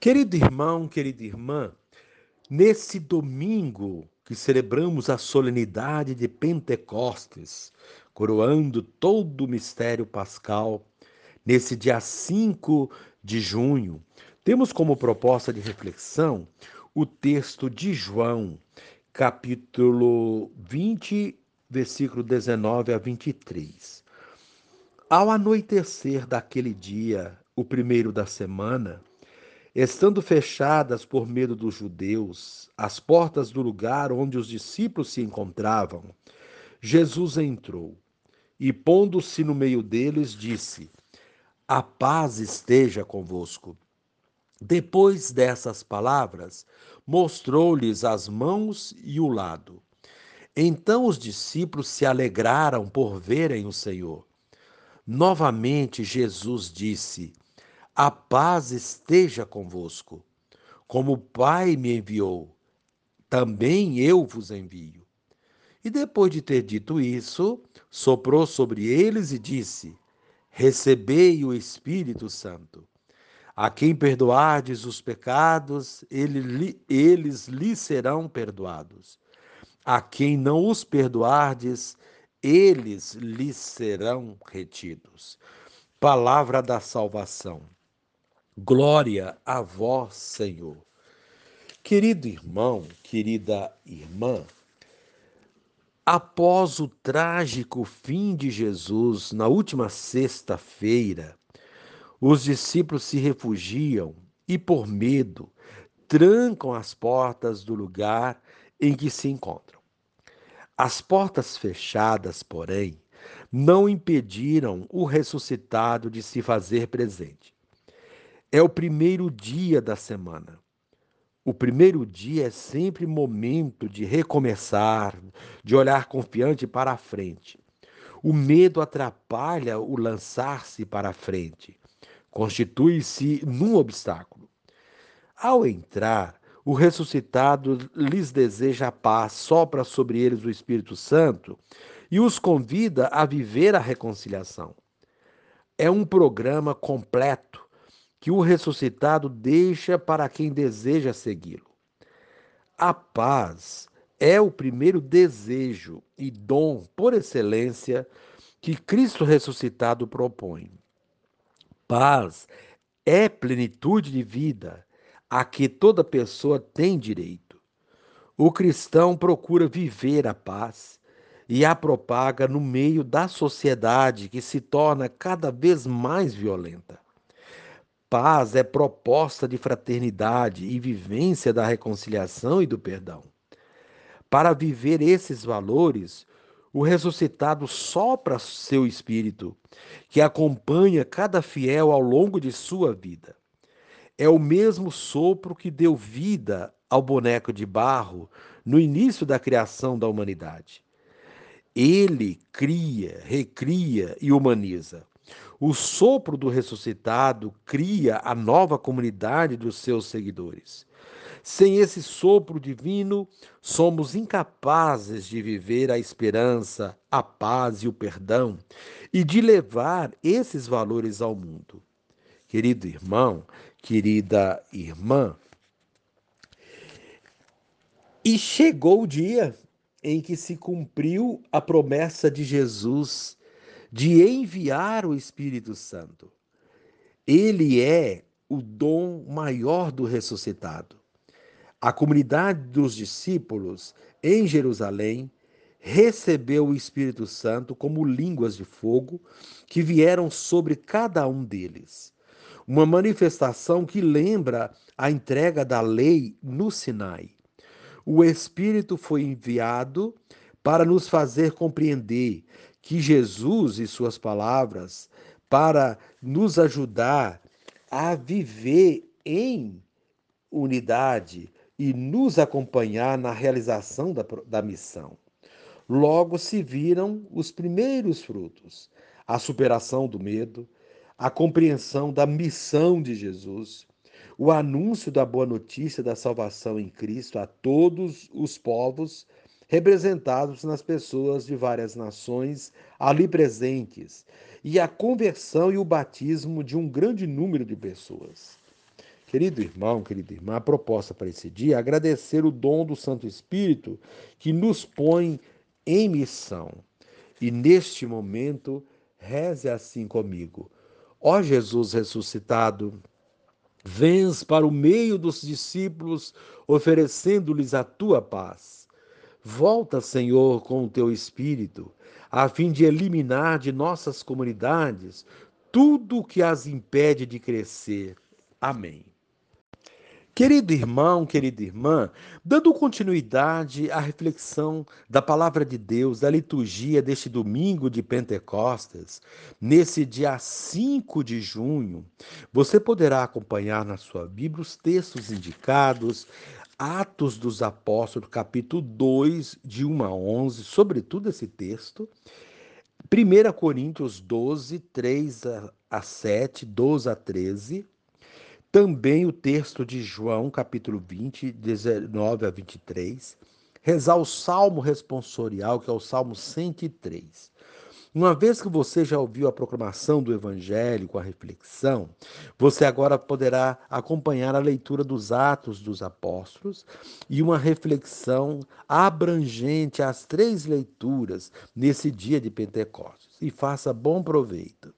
Querido irmão, querida irmã, nesse domingo que celebramos a solenidade de Pentecostes, coroando todo o mistério pascal, nesse dia 5 de junho, temos como proposta de reflexão o texto de João, capítulo 20, versículo 19 a 23. Ao anoitecer daquele dia, o primeiro da semana, Estando fechadas por medo dos judeus as portas do lugar onde os discípulos se encontravam, Jesus entrou e, pondo-se no meio deles, disse: A paz esteja convosco. Depois dessas palavras, mostrou-lhes as mãos e o lado. Então os discípulos se alegraram por verem o Senhor. Novamente Jesus disse: a paz esteja convosco. Como o Pai me enviou, também eu vos envio. E depois de ter dito isso, soprou sobre eles e disse: Recebei o Espírito Santo. A quem perdoardes os pecados, ele, eles lhe serão perdoados. A quem não os perdoardes, eles lhes serão retidos. Palavra da salvação. Glória a vós, Senhor. Querido irmão, querida irmã, após o trágico fim de Jesus na última sexta-feira, os discípulos se refugiam e, por medo, trancam as portas do lugar em que se encontram. As portas fechadas, porém, não impediram o ressuscitado de se fazer presente. É o primeiro dia da semana. O primeiro dia é sempre momento de recomeçar, de olhar confiante para a frente. O medo atrapalha o lançar-se para a frente, constitui-se num obstáculo. Ao entrar, o ressuscitado lhes deseja a paz, sopra sobre eles o Espírito Santo e os convida a viver a reconciliação. É um programa completo que o ressuscitado deixa para quem deseja segui-lo. A paz é o primeiro desejo e dom por excelência que Cristo ressuscitado propõe. Paz é plenitude de vida a que toda pessoa tem direito. O cristão procura viver a paz e a propaga no meio da sociedade que se torna cada vez mais violenta. Paz é proposta de fraternidade e vivência da reconciliação e do perdão. Para viver esses valores, o ressuscitado sopra seu espírito, que acompanha cada fiel ao longo de sua vida. É o mesmo sopro que deu vida ao boneco de barro no início da criação da humanidade. Ele cria, recria e humaniza. O sopro do ressuscitado cria a nova comunidade dos seus seguidores. Sem esse sopro divino, somos incapazes de viver a esperança, a paz e o perdão e de levar esses valores ao mundo. Querido irmão, querida irmã, e chegou o dia em que se cumpriu a promessa de Jesus de enviar o Espírito Santo. Ele é o dom maior do ressuscitado. A comunidade dos discípulos em Jerusalém recebeu o Espírito Santo como línguas de fogo que vieram sobre cada um deles. Uma manifestação que lembra a entrega da lei no Sinai. O Espírito foi enviado para nos fazer compreender que Jesus e suas palavras para nos ajudar a viver em unidade e nos acompanhar na realização da, da missão. Logo se viram os primeiros frutos: a superação do medo, a compreensão da missão de Jesus, o anúncio da boa notícia da salvação em Cristo a todos os povos representados nas pessoas de várias nações ali presentes, e a conversão e o batismo de um grande número de pessoas. Querido irmão, querida irmã, a proposta para esse dia é agradecer o dom do Santo Espírito que nos põe em missão. E neste momento, reze assim comigo. Ó Jesus ressuscitado, vens para o meio dos discípulos, oferecendo-lhes a tua paz. Volta, Senhor, com o teu Espírito, a fim de eliminar de nossas comunidades tudo o que as impede de crescer. Amém. Querido irmão, querida irmã, dando continuidade à reflexão da palavra de Deus, da liturgia deste domingo de Pentecostes, nesse dia 5 de junho, você poderá acompanhar na sua Bíblia os textos indicados, Atos dos Apóstolos, capítulo 2, de 1 a 11, sobretudo esse texto, 1 Coríntios 12, 3 a 7, 12 a 13, também o texto de João, capítulo 20, 19 a 23. Rezar o salmo responsorial, que é o salmo 103. Uma vez que você já ouviu a proclamação do Evangelho com a reflexão, você agora poderá acompanhar a leitura dos Atos dos Apóstolos e uma reflexão abrangente às três leituras nesse dia de Pentecostes. E faça bom proveito.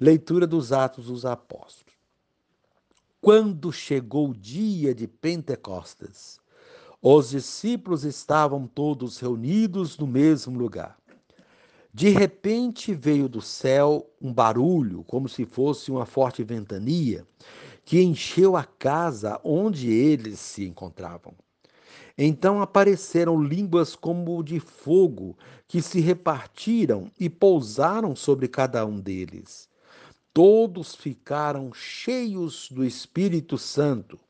Leitura dos Atos dos Apóstolos. Quando chegou o dia de Pentecostes, os discípulos estavam todos reunidos no mesmo lugar. De repente veio do céu um barulho, como se fosse uma forte ventania, que encheu a casa onde eles se encontravam. Então apareceram línguas como de fogo, que se repartiram e pousaram sobre cada um deles todos ficaram cheios do Espírito Santo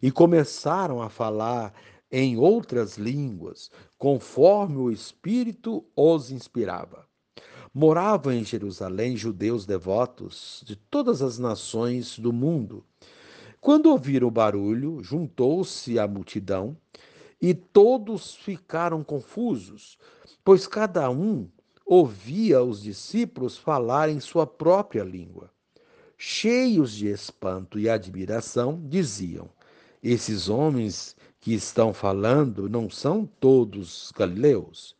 e começaram a falar em outras línguas, conforme o Espírito os inspirava. Moravam em Jerusalém judeus devotos de todas as nações do mundo. Quando ouviram o barulho, juntou-se a multidão e todos ficaram confusos, pois cada um ouvia os discípulos falar em sua própria língua. Cheios de espanto e admiração, diziam: Esses homens que estão falando não são todos galileus?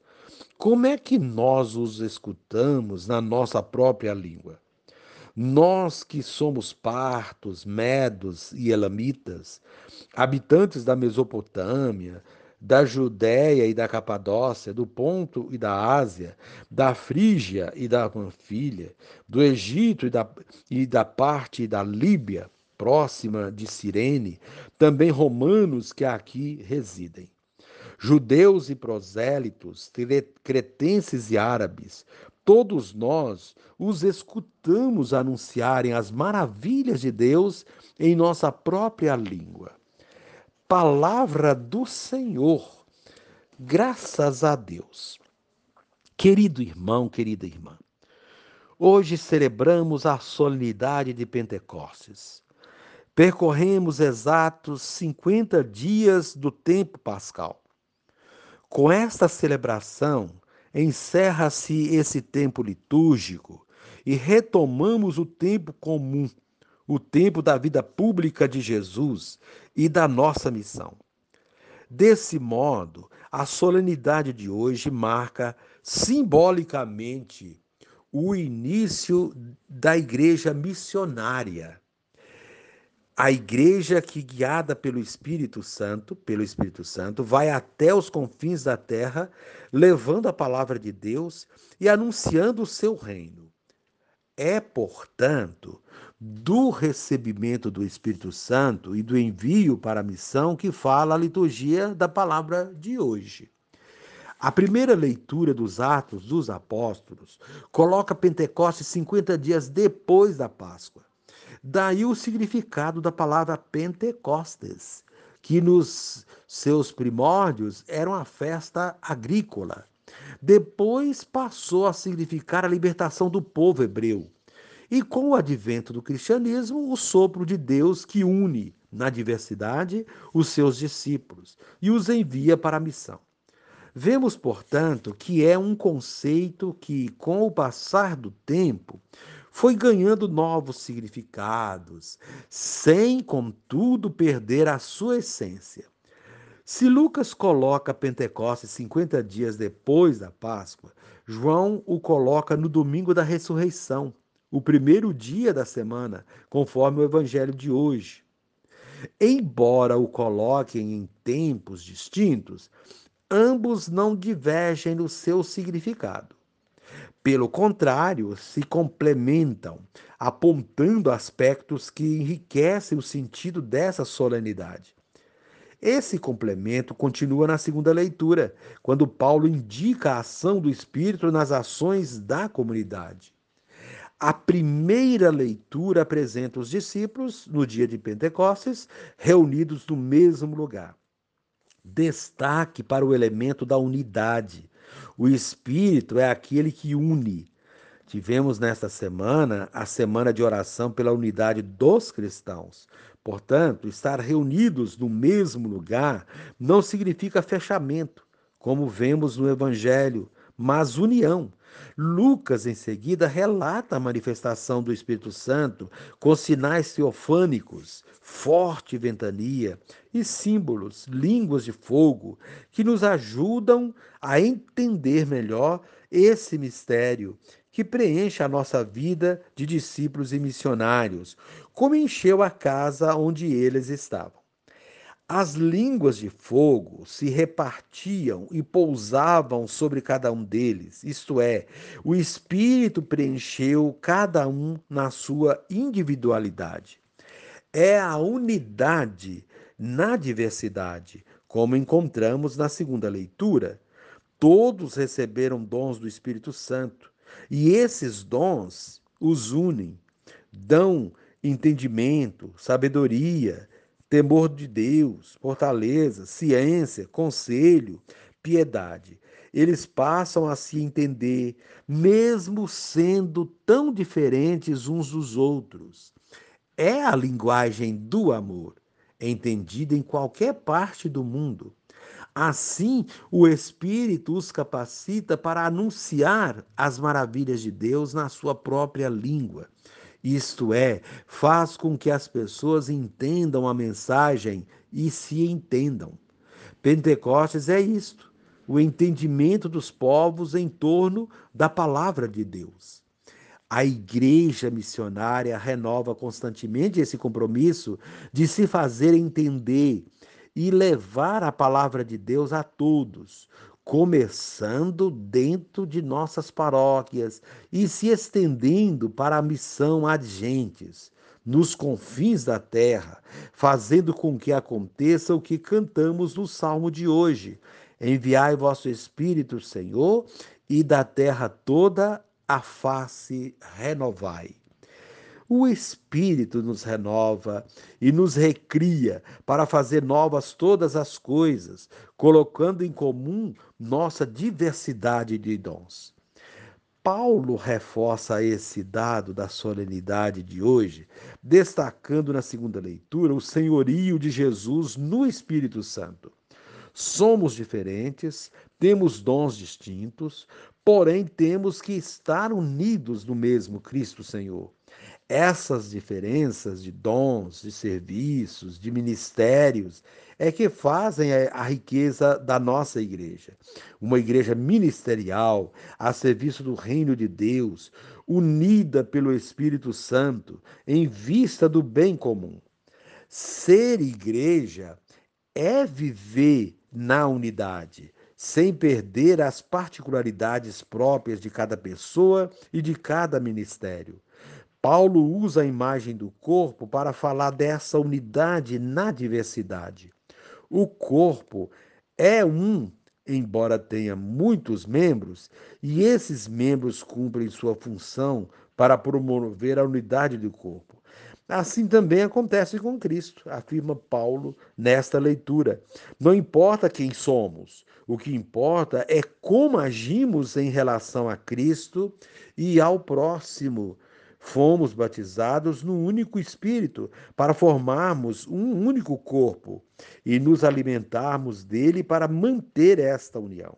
Como é que nós os escutamos na nossa própria língua? Nós que somos partos, medos e elamitas, habitantes da Mesopotâmia, da Judéia e da Capadócia, do Ponto e da Ásia, da Frígia e da Panfilha, do Egito e da, e da parte da Líbia, próxima de Cirene, também romanos que aqui residem. Judeus e prosélitos, cretenses e árabes, todos nós os escutamos anunciarem as maravilhas de Deus em nossa própria língua palavra do Senhor. Graças a Deus. Querido irmão, querida irmã, hoje celebramos a solenidade de Pentecostes. Percorremos exatos 50 dias do tempo pascal. Com esta celebração, encerra-se esse tempo litúrgico e retomamos o tempo comum o tempo da vida pública de Jesus e da nossa missão. Desse modo, a solenidade de hoje marca simbolicamente o início da igreja missionária. A igreja que guiada pelo Espírito Santo, pelo Espírito Santo, vai até os confins da terra, levando a palavra de Deus e anunciando o seu reino. É, portanto, do recebimento do Espírito Santo e do envio para a missão que fala a liturgia da palavra de hoje. A primeira leitura dos Atos dos Apóstolos coloca Pentecostes 50 dias depois da Páscoa. Daí o significado da palavra Pentecostes, que nos seus primórdios era uma festa agrícola. Depois passou a significar a libertação do povo hebreu e com o advento do cristianismo, o sopro de Deus que une na diversidade os seus discípulos e os envia para a missão. Vemos, portanto, que é um conceito que, com o passar do tempo, foi ganhando novos significados, sem, contudo, perder a sua essência. Se Lucas coloca Pentecostes 50 dias depois da Páscoa, João o coloca no domingo da ressurreição, o primeiro dia da semana, conforme o evangelho de hoje. Embora o coloquem em tempos distintos, ambos não divergem no seu significado. Pelo contrário, se complementam, apontando aspectos que enriquecem o sentido dessa solenidade. Esse complemento continua na segunda leitura, quando Paulo indica a ação do Espírito nas ações da comunidade. A primeira leitura apresenta os discípulos, no dia de Pentecostes, reunidos no mesmo lugar. Destaque para o elemento da unidade. O Espírito é aquele que une. Tivemos nesta semana a semana de oração pela unidade dos cristãos. Portanto, estar reunidos no mesmo lugar não significa fechamento, como vemos no Evangelho, mas união. Lucas, em seguida, relata a manifestação do Espírito Santo com sinais teofânicos, forte ventania e símbolos, línguas de fogo, que nos ajudam a entender melhor esse mistério que preenche a nossa vida de discípulos e missionários, como encheu a casa onde eles estavam. As línguas de fogo se repartiam e pousavam sobre cada um deles, isto é, o Espírito preencheu cada um na sua individualidade. É a unidade na diversidade, como encontramos na segunda leitura. Todos receberam dons do Espírito Santo, e esses dons os unem, dão entendimento, sabedoria, temor de Deus, fortaleza, ciência, conselho, piedade. Eles passam a se entender, mesmo sendo tão diferentes uns dos outros. É a linguagem do amor, entendida em qualquer parte do mundo. Assim, o Espírito os capacita para anunciar as maravilhas de Deus na sua própria língua. Isto é, faz com que as pessoas entendam a mensagem e se entendam. Pentecostes é isto, o entendimento dos povos em torno da palavra de Deus. A igreja missionária renova constantemente esse compromisso de se fazer entender e levar a palavra de Deus a todos, começando dentro de nossas paróquias e se estendendo para a missão adjentes, nos confins da terra, fazendo com que aconteça o que cantamos no salmo de hoje. Enviai vosso Espírito, Senhor, e da terra toda a face renovai. O Espírito nos renova e nos recria para fazer novas todas as coisas, colocando em comum nossa diversidade de dons. Paulo reforça esse dado da solenidade de hoje, destacando na segunda leitura o senhorio de Jesus no Espírito Santo. Somos diferentes, temos dons distintos, porém temos que estar unidos no mesmo Cristo Senhor. Essas diferenças de dons, de serviços, de ministérios é que fazem a riqueza da nossa igreja. Uma igreja ministerial, a serviço do reino de Deus, unida pelo Espírito Santo, em vista do bem comum. Ser igreja é viver na unidade, sem perder as particularidades próprias de cada pessoa e de cada ministério. Paulo usa a imagem do corpo para falar dessa unidade na diversidade. O corpo é um, embora tenha muitos membros, e esses membros cumprem sua função para promover a unidade do corpo. Assim também acontece com Cristo, afirma Paulo nesta leitura. Não importa quem somos, o que importa é como agimos em relação a Cristo e ao próximo Fomos batizados no único Espírito para formarmos um único corpo e nos alimentarmos dele para manter esta união.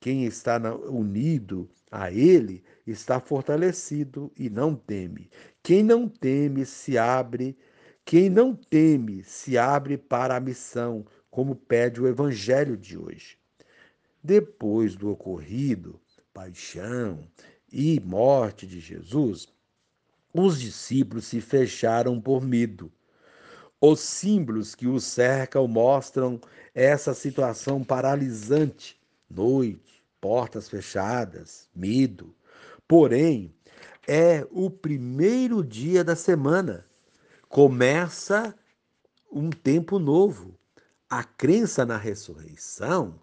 Quem está unido a ele está fortalecido e não teme. Quem não teme se abre, quem não teme se abre para a missão, como pede o evangelho de hoje. Depois do ocorrido, paixão e morte de Jesus, os discípulos se fecharam por medo. Os símbolos que os cercam mostram essa situação paralisante: noite, portas fechadas, medo. Porém, é o primeiro dia da semana. Começa um tempo novo. A crença na ressurreição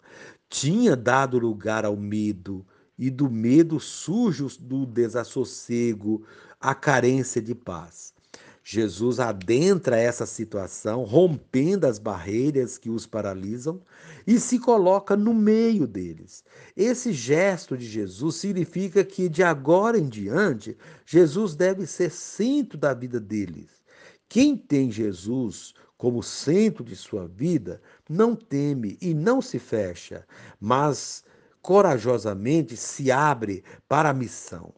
tinha dado lugar ao medo, e do medo surge do desassossego, a carência de paz. Jesus adentra essa situação, rompendo as barreiras que os paralisam e se coloca no meio deles. Esse gesto de Jesus significa que de agora em diante, Jesus deve ser centro da vida deles. Quem tem Jesus como centro de sua vida não teme e não se fecha, mas corajosamente se abre para a missão.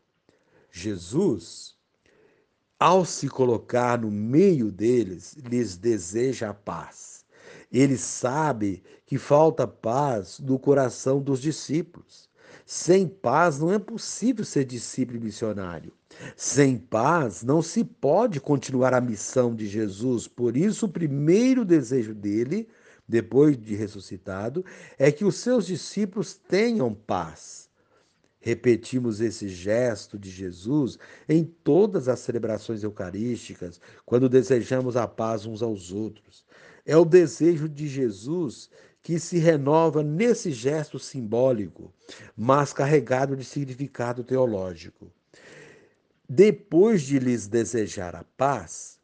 Jesus, ao se colocar no meio deles, lhes deseja a paz. Ele sabe que falta paz no coração dos discípulos. Sem paz não é possível ser discípulo missionário. Sem paz não se pode continuar a missão de Jesus. Por isso, o primeiro desejo dele depois de ressuscitado, é que os seus discípulos tenham paz. Repetimos esse gesto de Jesus em todas as celebrações eucarísticas, quando desejamos a paz uns aos outros. É o desejo de Jesus que se renova nesse gesto simbólico, mas carregado de significado teológico. Depois de lhes desejar a paz,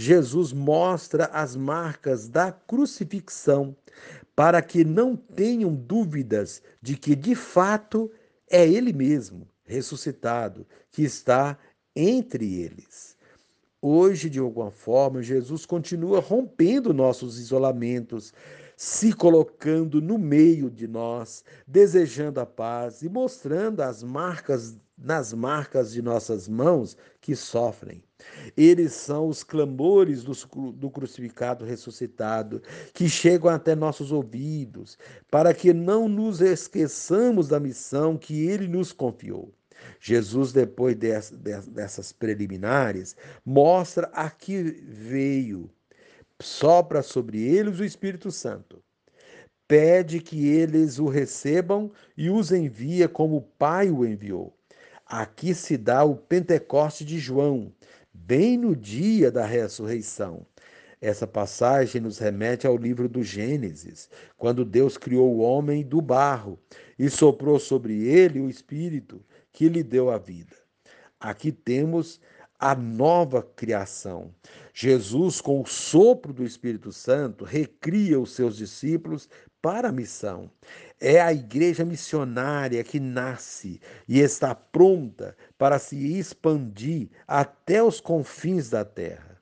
Jesus mostra as marcas da crucifixão, para que não tenham dúvidas de que de fato é Ele mesmo, ressuscitado, que está entre eles. Hoje, de alguma forma, Jesus continua rompendo nossos isolamentos, se colocando no meio de nós, desejando a paz e mostrando as marcas nas marcas de nossas mãos que sofrem. Eles são os clamores do, do, crucificado ressuscitado, que chegam até nossos ouvidos, para que não nos esqueçamos da missão que ele nos confiou. Jesus, depois dessas preliminares, mostra a que veio, sopra sobre eles o Espírito Santo. Pede que eles o recebam e os envia como o Pai o enviou. Aqui se dá o Pentecoste de João, bem no dia da ressurreição. Essa passagem nos remete ao livro do Gênesis, quando Deus criou o homem do barro e soprou sobre ele o Espírito que lhe deu a vida. Aqui temos a nova criação. Jesus, com o sopro do Espírito Santo, recria os seus discípulos para a missão. É a igreja missionária que nasce e está pronta para se expandir até os confins da terra.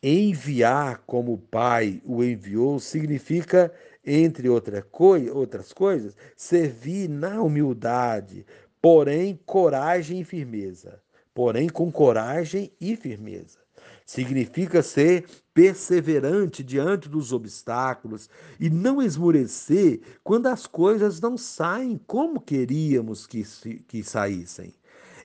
Enviar como o Pai o enviou significa, entre outra coi outras coisas, servir na humildade, porém coragem e firmeza. Porém, com coragem e firmeza. Significa ser perseverante diante dos obstáculos e não esmorecer quando as coisas não saem como queríamos que, que saíssem.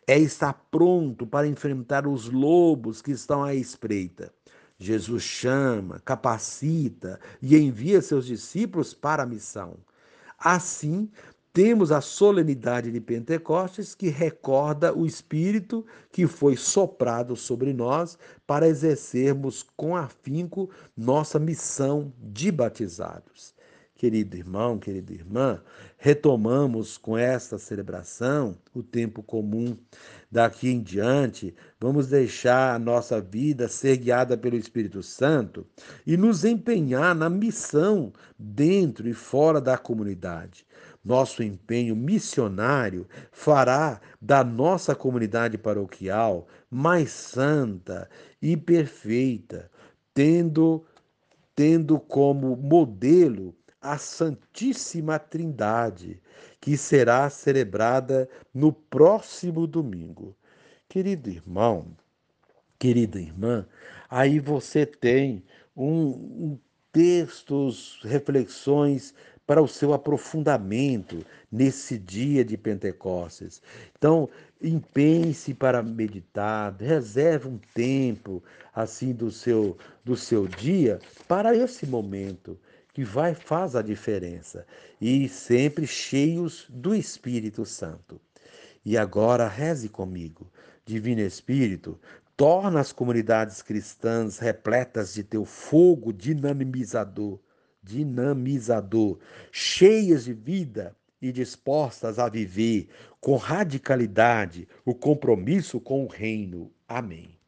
É estar pronto para enfrentar os lobos que estão à espreita. Jesus chama, capacita e envia seus discípulos para a missão. Assim, temos a solenidade de Pentecostes que recorda o Espírito que foi soprado sobre nós para exercermos com afinco nossa missão de batizados. Querido irmão, querida irmã, retomamos com esta celebração o tempo comum. Daqui em diante, vamos deixar a nossa vida ser guiada pelo Espírito Santo e nos empenhar na missão dentro e fora da comunidade. Nosso empenho missionário fará da nossa comunidade paroquial mais santa e perfeita, tendo tendo como modelo a Santíssima Trindade, que será celebrada no próximo domingo. Querido irmão, querida irmã, aí você tem um, um textos, reflexões para o seu aprofundamento nesse dia de Pentecostes. Então, empenhe-se para meditar, reserve um tempo assim do seu do seu dia para esse momento que vai faz a diferença e sempre cheios do Espírito Santo. E agora reze comigo. Divino Espírito, torna as comunidades cristãs repletas de teu fogo dinamizador, dinamizador, cheias de vida e dispostas a viver com radicalidade o compromisso com o reino. Amém.